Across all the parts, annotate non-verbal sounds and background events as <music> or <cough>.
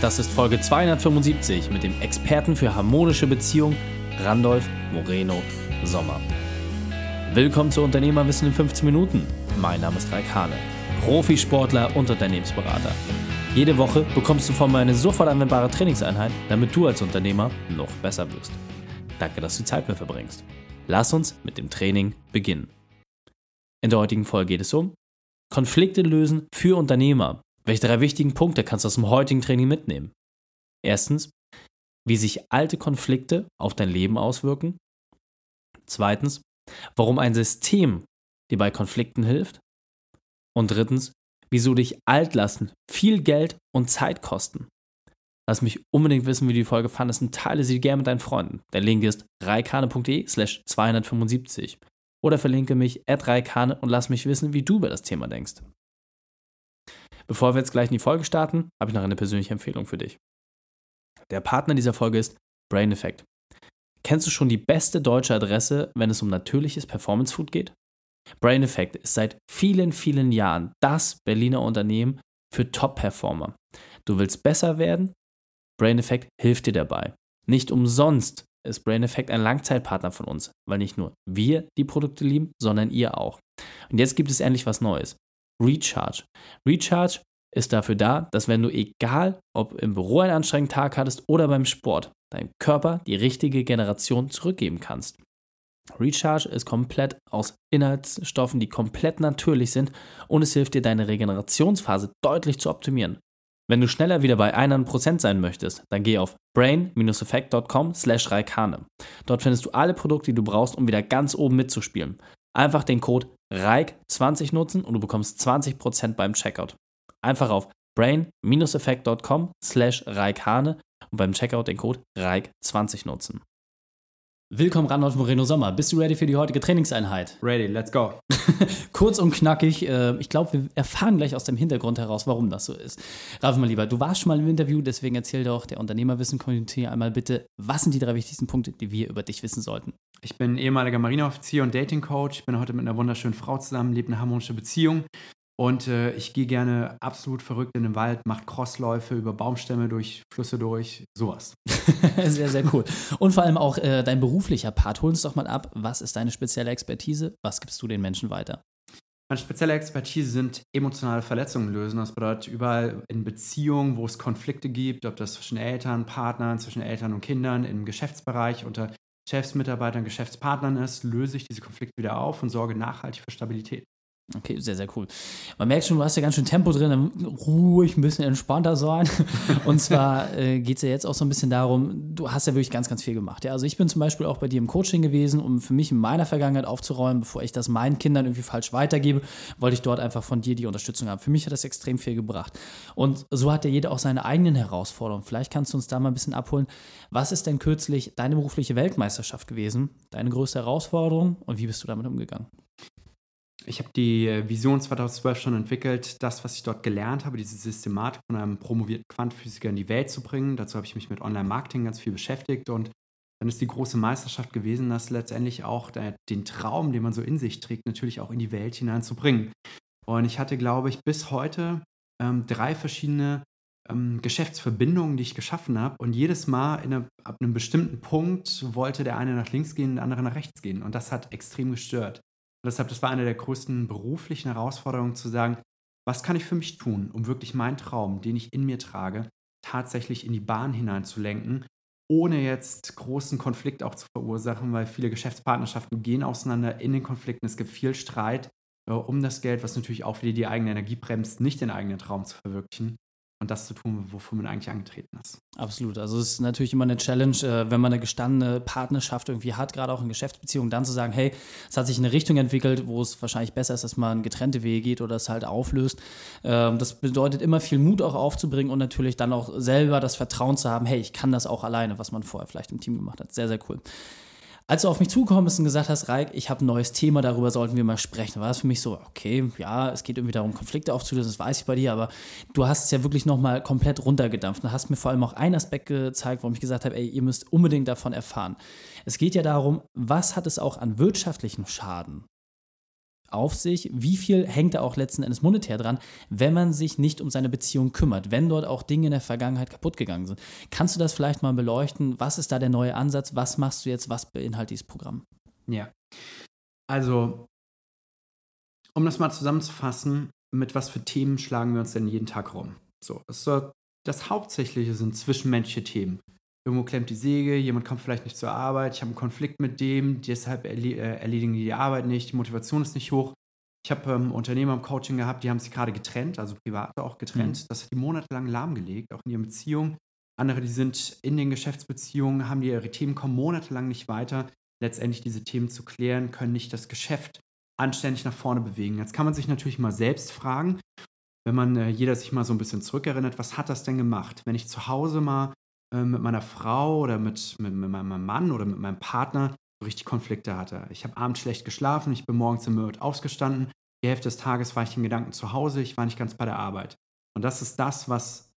Das ist Folge 275 mit dem Experten für harmonische Beziehung Randolph Moreno Sommer. Willkommen zu Unternehmerwissen in 15 Minuten. Mein Name ist Raik Hane, Profisportler und Unternehmensberater. Jede Woche bekommst du von mir eine sofort anwendbare Trainingseinheit, damit du als Unternehmer noch besser wirst. Danke, dass du Zeit mit verbringst. Lass uns mit dem Training beginnen. In der heutigen Folge geht es um Konflikte lösen für Unternehmer. Welche drei wichtigen Punkte kannst du aus dem heutigen Training mitnehmen? Erstens, wie sich alte Konflikte auf dein Leben auswirken. Zweitens, warum ein System dir bei Konflikten hilft. Und drittens, wieso dich Altlasten viel Geld und Zeit kosten. Lass mich unbedingt wissen, wie du die Folge fandest und teile sie gerne mit deinen Freunden. Der Link ist reikane.de slash 275 oder verlinke mich at reikane und lass mich wissen, wie du über das Thema denkst. Bevor wir jetzt gleich in die Folge starten, habe ich noch eine persönliche Empfehlung für dich. Der Partner dieser Folge ist Brain Effect. Kennst du schon die beste deutsche Adresse, wenn es um natürliches Performance Food geht? Brain Effect ist seit vielen, vielen Jahren das Berliner Unternehmen für Top-Performer. Du willst besser werden? Brain Effect hilft dir dabei. Nicht umsonst ist Brain Effect ein Langzeitpartner von uns, weil nicht nur wir die Produkte lieben, sondern ihr auch. Und jetzt gibt es endlich was Neues. Recharge. Recharge ist dafür da, dass wenn du egal, ob im Büro einen anstrengenden Tag hattest oder beim Sport, deinem Körper die richtige Generation zurückgeben kannst. Recharge ist komplett aus Inhaltsstoffen, die komplett natürlich sind und es hilft dir, deine Regenerationsphase deutlich zu optimieren. Wenn du schneller wieder bei 100% sein möchtest, dann geh auf brain-effect.com slash. Dort findest du alle Produkte, die du brauchst, um wieder ganz oben mitzuspielen. Einfach den Code RAIK20 nutzen und du bekommst 20% beim Checkout. Einfach auf brain-effect.com slash Raikane und beim Checkout den Code RAIK20 nutzen. Willkommen Randolph Moreno Sommer. Bist du ready für die heutige Trainingseinheit? Ready, let's go. <laughs> Kurz und knackig. Äh, ich glaube, wir erfahren gleich aus dem Hintergrund heraus, warum das so ist. Ralf, mal lieber, du warst schon mal im Interview, deswegen erzähl doch der Unternehmerwissen-Community einmal bitte, was sind die drei wichtigsten Punkte, die wir über dich wissen sollten? Ich bin ehemaliger Marineoffizier und Dating-Coach. Ich bin heute mit einer wunderschönen Frau zusammen, lebe eine harmonische Beziehung. Und äh, ich gehe gerne absolut verrückt in den Wald, mache Crossläufe über Baumstämme durch, Flüsse durch, sowas. <laughs> sehr, sehr cool. Und vor allem auch äh, dein beruflicher Part. Hol uns doch mal ab, was ist deine spezielle Expertise? Was gibst du den Menschen weiter? Meine spezielle Expertise sind emotionale Verletzungen lösen. Das bedeutet, überall in Beziehungen, wo es Konflikte gibt, ob das zwischen Eltern, Partnern, zwischen Eltern und Kindern, im Geschäftsbereich, unter Chefs, Mitarbeitern, Geschäftspartnern ist, löse ich diese Konflikte wieder auf und sorge nachhaltig für Stabilität. Okay, sehr, sehr cool. Man merkt schon, du hast ja ganz schön Tempo drin, ruhig, ein bisschen entspannter sein. <laughs> Und zwar äh, geht es ja jetzt auch so ein bisschen darum, du hast ja wirklich ganz, ganz viel gemacht. Ja? Also ich bin zum Beispiel auch bei dir im Coaching gewesen, um für mich in meiner Vergangenheit aufzuräumen, bevor ich das meinen Kindern irgendwie falsch weitergebe, wollte ich dort einfach von dir die Unterstützung haben. Für mich hat das extrem viel gebracht. Und so hat ja jeder auch seine eigenen Herausforderungen. Vielleicht kannst du uns da mal ein bisschen abholen. Was ist denn kürzlich deine berufliche Weltmeisterschaft gewesen? Deine größte Herausforderung und wie bist du damit umgegangen? Ich habe die äh, Vision 2012 schon entwickelt, das, was ich dort gelernt habe, diese Systematik von einem promovierten Quantphysiker in die Welt zu bringen. Dazu habe ich mich mit Online-Marketing ganz viel beschäftigt und dann ist die große Meisterschaft gewesen, das letztendlich auch der, den Traum, den man so in sich trägt, natürlich auch in die Welt hineinzubringen. Und ich hatte, glaube ich, bis heute ähm, drei verschiedene ähm, Geschäftsverbindungen, die ich geschaffen habe. Und jedes Mal eine, ab einem bestimmten Punkt wollte der eine nach links gehen, der andere nach rechts gehen. Und das hat extrem gestört. Deshalb, das war eine der größten beruflichen Herausforderungen, zu sagen, was kann ich für mich tun, um wirklich meinen Traum, den ich in mir trage, tatsächlich in die Bahn hineinzulenken, ohne jetzt großen Konflikt auch zu verursachen, weil viele Geschäftspartnerschaften gehen auseinander in den Konflikten. Es gibt viel Streit äh, um das Geld, was natürlich auch wieder die eigene Energie bremst, nicht den eigenen Traum zu verwirklichen und das zu tun, wofür man eigentlich angetreten ist. Absolut. Also es ist natürlich immer eine Challenge, äh, wenn man eine gestandene Partnerschaft irgendwie hat, gerade auch in Geschäftsbeziehungen, dann zu sagen, hey, es hat sich in eine Richtung entwickelt, wo es wahrscheinlich besser ist, dass man getrennte Wege geht oder es halt auflöst. Ähm, das bedeutet immer viel Mut auch aufzubringen und natürlich dann auch selber das Vertrauen zu haben, hey, ich kann das auch alleine, was man vorher vielleicht im Team gemacht hat. Sehr, sehr cool. Als du auf mich zugekommen bist und gesagt hast, Raik, ich habe ein neues Thema, darüber sollten wir mal sprechen, war das für mich so, okay, ja, es geht irgendwie darum, Konflikte aufzulösen, das weiß ich bei dir, aber du hast es ja wirklich nochmal komplett runtergedampft und hast mir vor allem auch einen Aspekt gezeigt, warum ich gesagt habe, ey, ihr müsst unbedingt davon erfahren. Es geht ja darum, was hat es auch an wirtschaftlichem Schaden auf sich? Wie viel hängt da auch letzten Endes monetär dran, wenn man sich nicht um seine Beziehung kümmert, wenn dort auch Dinge in der Vergangenheit kaputt gegangen sind? Kannst du das vielleicht mal beleuchten? Was ist da der neue Ansatz? Was machst du jetzt? Was beinhaltet dieses Programm? Ja. Also, um das mal zusammenzufassen, mit was für Themen schlagen wir uns denn jeden Tag rum? So, das, das Hauptsächliche sind zwischenmenschliche Themen. Irgendwo klemmt die Säge, jemand kommt vielleicht nicht zur Arbeit, ich habe einen Konflikt mit dem, deshalb äh, erledigen die die Arbeit nicht, die Motivation ist nicht hoch. Ich habe ähm, Unternehmer im Coaching gehabt, die haben sich gerade getrennt, also privat auch getrennt. Mhm. Das hat die monatelang lahmgelegt, auch in ihren Beziehungen. Andere, die sind in den Geschäftsbeziehungen, haben die ihre Themen, kommen monatelang nicht weiter, letztendlich diese Themen zu klären, können nicht das Geschäft anständig nach vorne bewegen. Jetzt kann man sich natürlich mal selbst fragen, wenn man äh, jeder sich mal so ein bisschen zurückerinnert, was hat das denn gemacht? Wenn ich zu Hause mal äh, mit meiner Frau oder mit, mit, mit, meinem Mann oder mit meinem Partner richtig Konflikte hatte. Ich habe abends schlecht geschlafen, ich bin morgens im Müll aufgestanden, die Hälfte des Tages war ich in Gedanken zu Hause, ich war nicht ganz bei der Arbeit. Und das ist das, was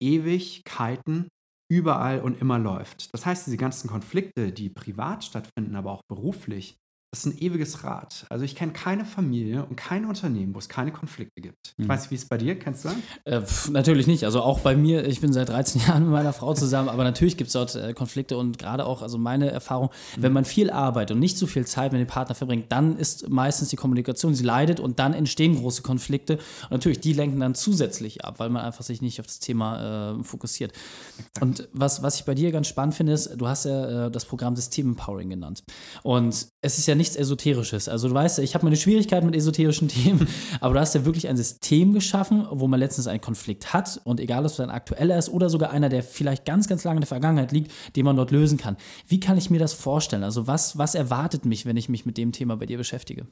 Ewigkeiten überall und immer läuft. Das heißt, diese ganzen Konflikte, die privat stattfinden, aber auch beruflich, das ist ein ewiges Rad. Also ich kenne keine Familie und kein Unternehmen, wo es keine Konflikte gibt. Ich mhm. weiß nicht, wie es bei dir, kennst du? Äh, pf, natürlich nicht. Also auch bei mir, ich bin seit 13 <laughs> Jahren mit meiner Frau zusammen, aber natürlich gibt es dort äh, Konflikte und gerade auch, also meine Erfahrung, mhm. wenn man viel arbeitet und nicht so viel Zeit mit dem Partner verbringt, dann ist meistens die Kommunikation, sie leidet und dann entstehen große Konflikte. Und natürlich, die lenken dann zusätzlich ab, weil man einfach sich nicht auf das Thema äh, fokussiert. Exakt. Und was, was ich bei dir ganz spannend finde, ist, du hast ja äh, das Programm System Empowering genannt. Und es ist ja nichts Esoterisches. Also du weißt, ich habe meine Schwierigkeiten mit esoterischen <laughs> Themen, aber du hast ja wirklich ein System geschaffen, wo man letztens einen Konflikt hat und egal, ob es ein aktueller ist oder sogar einer, der vielleicht ganz, ganz lange in der Vergangenheit liegt, den man dort lösen kann. Wie kann ich mir das vorstellen? Also was, was erwartet mich, wenn ich mich mit dem Thema bei dir beschäftige?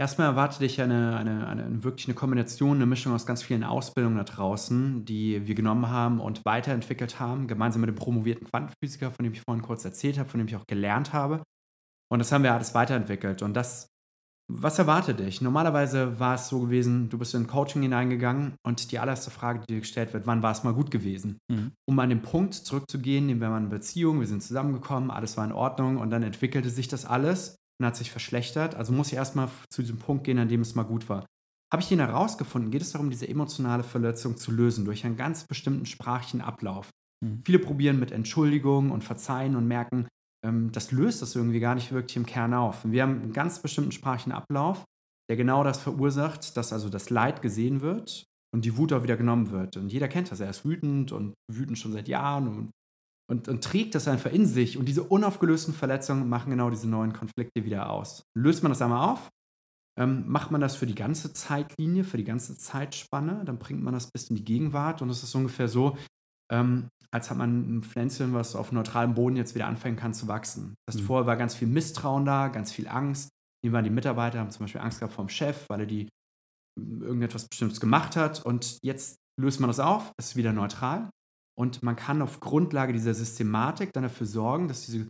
Erstmal erwartet dich eine, eine, eine, wirklich eine Kombination, eine Mischung aus ganz vielen Ausbildungen da draußen, die wir genommen haben und weiterentwickelt haben, gemeinsam mit dem promovierten Quantenphysiker, von dem ich vorhin kurz erzählt habe, von dem ich auch gelernt habe. Und das haben wir alles weiterentwickelt. Und das, was erwartet dich? Normalerweise war es so gewesen, du bist in Coaching hineingegangen und die allererste Frage, die dir gestellt wird, wann war es mal gut gewesen? Mhm. Um an den Punkt zurückzugehen, nehmen wir mal eine Beziehung, wir sind zusammengekommen, alles war in Ordnung und dann entwickelte sich das alles und hat sich verschlechtert. Also muss ich erstmal zu diesem Punkt gehen, an dem es mal gut war. Habe ich den herausgefunden, geht es darum, diese emotionale Verletzung zu lösen durch einen ganz bestimmten sprachlichen Ablauf. Mhm. Viele probieren mit Entschuldigung und Verzeihen und merken, ähm, das löst das irgendwie gar nicht wirklich im Kern auf. Wir haben einen ganz bestimmten sprachlichen Ablauf, der genau das verursacht, dass also das Leid gesehen wird und die Wut auch wieder genommen wird. Und jeder kennt das. Er ist wütend und wütend schon seit Jahren und, und, und trägt das einfach in sich. Und diese unaufgelösten Verletzungen machen genau diese neuen Konflikte wieder aus. Löst man das einmal auf, ähm, macht man das für die ganze Zeitlinie, für die ganze Zeitspanne, dann bringt man das bis in die Gegenwart. Und es ist ungefähr so, ähm, als hat man ein Pflänzchen, was auf neutralem Boden jetzt wieder anfangen kann zu wachsen. Das mhm. vorher war ganz viel Misstrauen da, ganz viel Angst. Hier waren die Mitarbeiter, haben zum Beispiel Angst gehabt vom Chef, weil er die irgendetwas Bestimmtes gemacht hat. Und jetzt löst man das auf, es ist wieder neutral. Und man kann auf Grundlage dieser Systematik dann dafür sorgen, dass diese,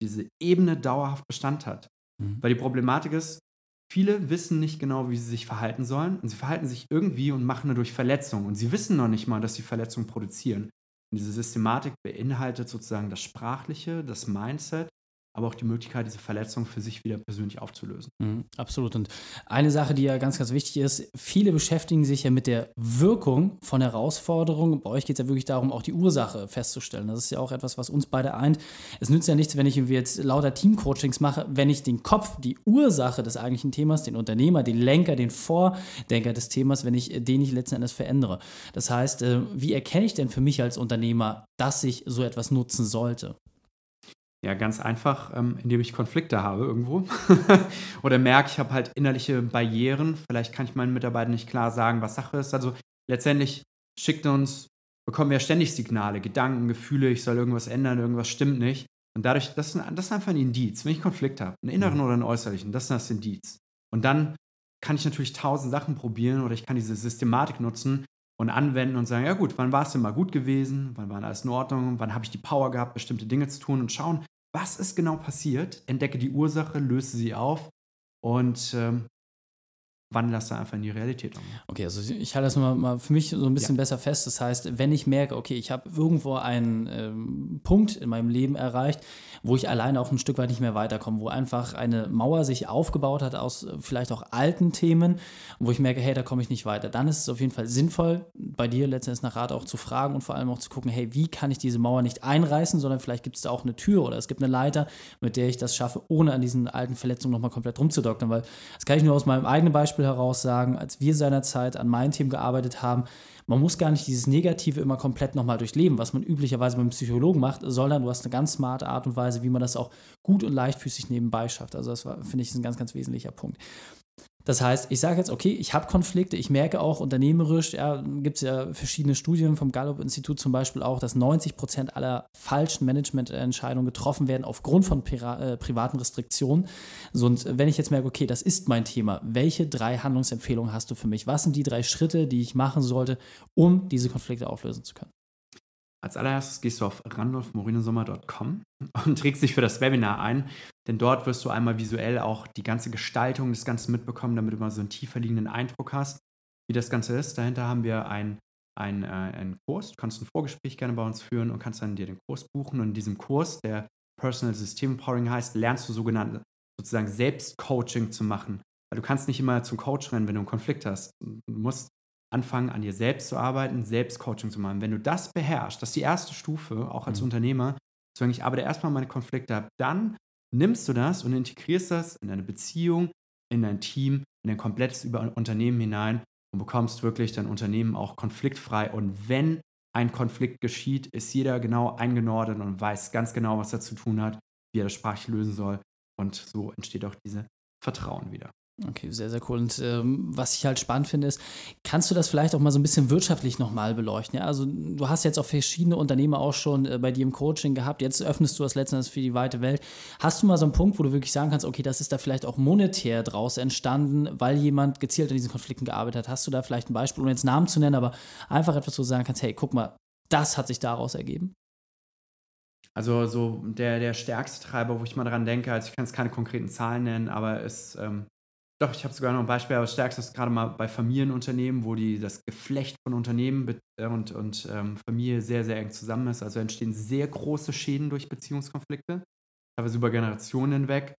diese Ebene dauerhaft Bestand hat. Mhm. Weil die Problematik ist, viele wissen nicht genau, wie sie sich verhalten sollen. Und sie verhalten sich irgendwie und machen dadurch Verletzungen. Und sie wissen noch nicht mal, dass sie Verletzungen produzieren. Und diese Systematik beinhaltet sozusagen das Sprachliche, das Mindset, aber auch die Möglichkeit, diese Verletzung für sich wieder persönlich aufzulösen. Mhm, absolut. Und eine Sache, die ja ganz, ganz wichtig ist, viele beschäftigen sich ja mit der Wirkung von Herausforderungen. Bei euch geht es ja wirklich darum, auch die Ursache festzustellen. Das ist ja auch etwas, was uns beide eint. Es nützt ja nichts, wenn ich jetzt lauter Teamcoachings mache, wenn ich den Kopf, die Ursache des eigentlichen Themas, den Unternehmer, den Lenker, den Vordenker des Themas, wenn ich den nicht letzten Endes verändere. Das heißt, äh, wie erkenne ich denn für mich als Unternehmer, dass ich so etwas nutzen sollte? Ja, ganz einfach, ähm, indem ich Konflikte habe irgendwo. <laughs> Oder merke, ich habe halt innerliche Barrieren. Vielleicht kann ich meinen Mitarbeitern nicht klar sagen, was Sache ist. Also letztendlich schickt uns, bekommen wir ständig Signale, Gedanken, Gefühle, ich soll irgendwas ändern, irgendwas stimmt nicht. Und dadurch, das ist, das ist einfach ein Indiz. Wenn ich Konflikt habe, einen inneren mhm. oder einen äußerlichen, das ist das Indiz. Und dann kann ich natürlich tausend Sachen probieren oder ich kann diese Systematik nutzen und anwenden und sagen, ja gut, wann war es denn mal gut gewesen? Wann war alles in Ordnung? Wann habe ich die Power gehabt, bestimmte Dinge zu tun und schauen, was ist genau passiert, entdecke die Ursache, löse sie auf und ähm, wandle das dann einfach in die Realität um. Okay, also ich halte das mal, mal für mich so ein bisschen ja. besser fest. Das heißt, wenn ich merke, okay, ich habe irgendwo einen ähm, Punkt in meinem Leben erreicht, wo ich alleine auch ein Stück weit nicht mehr weiterkomme, wo einfach eine Mauer sich aufgebaut hat aus äh, vielleicht auch alten Themen, wo ich merke, hey, da komme ich nicht weiter, dann ist es auf jeden Fall sinnvoll, bei dir letztendlich nach Rat auch zu fragen und vor allem auch zu gucken, hey, wie kann ich diese Mauer nicht einreißen, sondern vielleicht gibt es da auch eine Tür oder es gibt eine Leiter, mit der ich das schaffe, ohne an diesen alten Verletzungen nochmal komplett rumzudoktern, weil das kann ich nur aus meinem eigenen Beispiel heraus sagen, als wir seinerzeit an meinen Themen gearbeitet haben, man muss gar nicht dieses Negative immer komplett nochmal durchleben, was man üblicherweise beim Psychologen macht, sondern du hast eine ganz smarte Art und Weise, wie man das auch gut und leichtfüßig nebenbei schafft. Also das finde ich, ein ganz, ganz wesentlicher Punkt. Das heißt, ich sage jetzt, okay, ich habe Konflikte, ich merke auch unternehmerisch, ja, gibt es ja verschiedene Studien vom Gallup-Institut zum Beispiel auch, dass 90 Prozent aller falschen Managemententscheidungen getroffen werden aufgrund von äh, privaten Restriktionen. So, und wenn ich jetzt merke, okay, das ist mein Thema, welche drei Handlungsempfehlungen hast du für mich? Was sind die drei Schritte, die ich machen sollte, um diese Konflikte auflösen zu können? Als allererstes gehst du auf randolfmorinosommer.com <laughs> und trägst dich für das Webinar ein, denn dort wirst du einmal visuell auch die ganze Gestaltung des Ganzen mitbekommen, damit du mal so einen tiefer liegenden Eindruck hast, wie das Ganze ist. Dahinter haben wir ein, ein, äh, einen Kurs. Du kannst ein Vorgespräch gerne bei uns führen und kannst dann dir den Kurs buchen. Und in diesem Kurs, der Personal System Empowering heißt, lernst du sogenannte sozusagen Selbstcoaching zu machen. Weil du kannst nicht immer zum Coach rennen, wenn du einen Konflikt hast. Du musst anfangen, an dir selbst zu arbeiten, Selbstcoaching zu machen. Wenn du das beherrschst, das ist die erste Stufe, auch als mhm. Unternehmer, zu sagen, ich arbeite erstmal meine Konflikte ab, dann nimmst du das und integrierst das in deine Beziehung, in dein Team, in dein komplettes Unternehmen hinein und bekommst wirklich dein Unternehmen auch konfliktfrei. Und wenn ein Konflikt geschieht, ist jeder genau eingenordet und weiß ganz genau, was er zu tun hat, wie er das sprachlich lösen soll. Und so entsteht auch diese Vertrauen wieder. Okay, sehr, sehr cool. Und ähm, was ich halt spannend finde, ist, kannst du das vielleicht auch mal so ein bisschen wirtschaftlich nochmal beleuchten? Ja? Also du hast jetzt auch verschiedene Unternehmer auch schon äh, bei dir im Coaching gehabt, jetzt öffnest du das letztendlich für die weite Welt. Hast du mal so einen Punkt, wo du wirklich sagen kannst, okay, das ist da vielleicht auch monetär draus entstanden, weil jemand gezielt an diesen Konflikten gearbeitet hat? Hast du da vielleicht ein Beispiel, ohne jetzt Namen zu nennen, aber einfach etwas, wo du sagen kannst, hey, guck mal, das hat sich daraus ergeben? Also so der, der stärkste Treiber, wo ich mal dran denke, also ich kann jetzt keine konkreten Zahlen nennen, aber es ähm, doch, ich habe sogar noch ein Beispiel, aber stärkstes gerade mal bei Familienunternehmen, wo die, das Geflecht von Unternehmen äh, und, und ähm, Familie sehr, sehr eng zusammen ist. Also entstehen sehr große Schäden durch Beziehungskonflikte, teilweise über Generationen hinweg.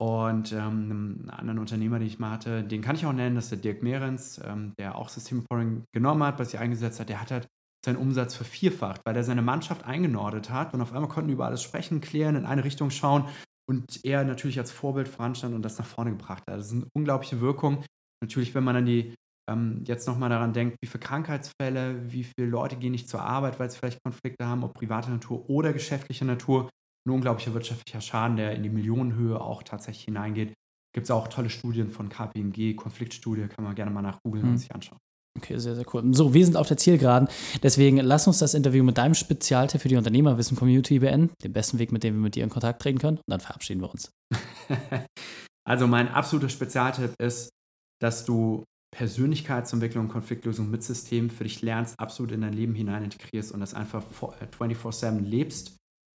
Und ähm, einen anderen Unternehmer, den ich mal hatte, den kann ich auch nennen, das ist der Dirk Mehrens, ähm, der auch System Reporting genommen hat, was sich eingesetzt hat. Der hat halt seinen Umsatz vervierfacht, weil er seine Mannschaft eingenordet hat und auf einmal konnten über alles sprechen, klären, in eine Richtung schauen und er natürlich als Vorbild voranstand und das nach vorne gebracht hat. Das ist eine unglaubliche Wirkung. Natürlich, wenn man an die ähm, jetzt nochmal daran denkt, wie viele Krankheitsfälle, wie viele Leute gehen nicht zur Arbeit, weil sie vielleicht Konflikte haben, ob privater Natur oder geschäftlicher Natur, ein unglaublicher wirtschaftlicher Schaden, der in die Millionenhöhe auch tatsächlich hineingeht. Gibt es auch tolle Studien von KPMG, Konfliktstudie, kann man gerne mal nach googeln mhm. und sich anschauen. Okay, sehr, sehr cool. So, wir sind auf der Zielgeraden. Deswegen lass uns das Interview mit deinem Spezialtipp für die Unternehmerwissen-Community beenden. Den besten Weg, mit dem wir mit dir in Kontakt treten können. Und dann verabschieden wir uns. <laughs> also, mein absoluter Spezialtipp ist, dass du Persönlichkeitsentwicklung Konfliktlösung mit Systemen für dich lernst, absolut in dein Leben hinein integrierst und das einfach 24-7 äh, lebst.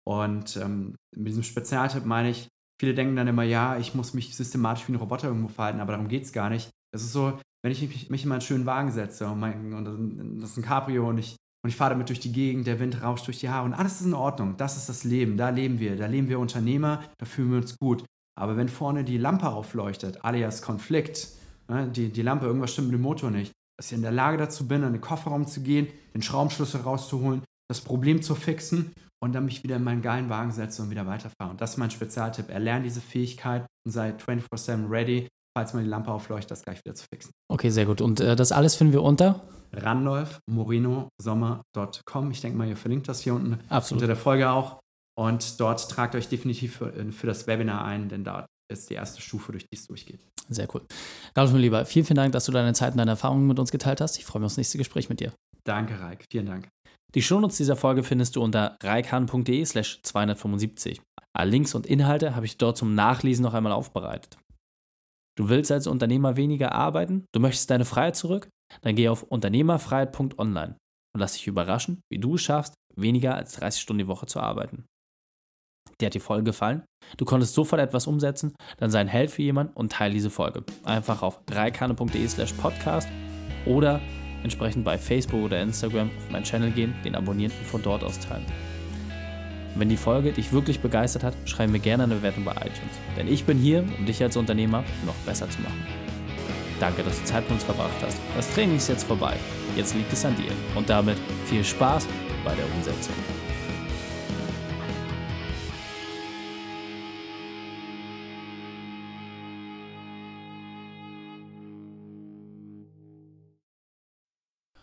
Und ähm, mit diesem Spezialtipp meine ich, viele denken dann immer, ja, ich muss mich systematisch wie ein Roboter irgendwo verhalten, aber darum geht es gar nicht. Es ist so, wenn ich mich, in meinen schönen Wagen setze und, mein, und das ist ein Cabrio und ich, und ich fahre damit durch die Gegend, der Wind rauscht durch die Haare und alles ist in Ordnung. Das ist das Leben, da leben wir, da leben wir Unternehmer, da fühlen wir uns gut. Aber wenn vorne die Lampe aufleuchtet, alias Konflikt, ne, die, die Lampe, irgendwas stimmt mit dem Motor nicht, dass ich in der Lage dazu bin, in den Kofferraum zu gehen, den Schraubenschlüssel rauszuholen, das Problem zu fixen und dann mich wieder in meinen geilen Wagen setze und wieder weiterfahre. Und das ist mein Spezialtipp. Erlerne diese Fähigkeit und sei 24-7 ready, falls mal die Lampe aufleuchtet, das gleich wieder zu fixen. Okay, sehr gut. Und äh, das alles finden wir unter? randolfmorinosommer.com. Ich denke mal, ihr verlinkt das hier unten Absolut. unter der Folge auch. Und dort tragt euch definitiv für, äh, für das Webinar ein, denn da ist die erste Stufe, durch die es durchgeht. Sehr cool. Ralf, mein Lieber, vielen, vielen Dank, dass du deine Zeit und deine Erfahrungen mit uns geteilt hast. Ich freue mich aufs nächste Gespräch mit dir. Danke, Raik. Vielen Dank. Die Shownotes dieser Folge findest du unter reikhan.de slash 275. Alle Links und Inhalte habe ich dort zum Nachlesen noch einmal aufbereitet. Du willst als Unternehmer weniger arbeiten? Du möchtest deine Freiheit zurück? Dann geh auf unternehmerfreiheit.online und lass dich überraschen, wie du es schaffst, weniger als 30 Stunden die Woche zu arbeiten. dir hat die Folge gefallen, du konntest sofort etwas umsetzen, dann sei ein Held für jemanden und teile diese Folge. Einfach auf reikane.de slash podcast oder entsprechend bei Facebook oder Instagram auf meinen Channel gehen, den abonnieren und von dort aus teilen. Wenn die Folge dich wirklich begeistert hat, schreib mir gerne eine Bewertung bei iTunes. Denn ich bin hier, um dich als Unternehmer noch besser zu machen. Danke, dass du Zeit mit uns verbracht hast. Das Training ist jetzt vorbei. Jetzt liegt es an dir. Und damit viel Spaß bei der Umsetzung.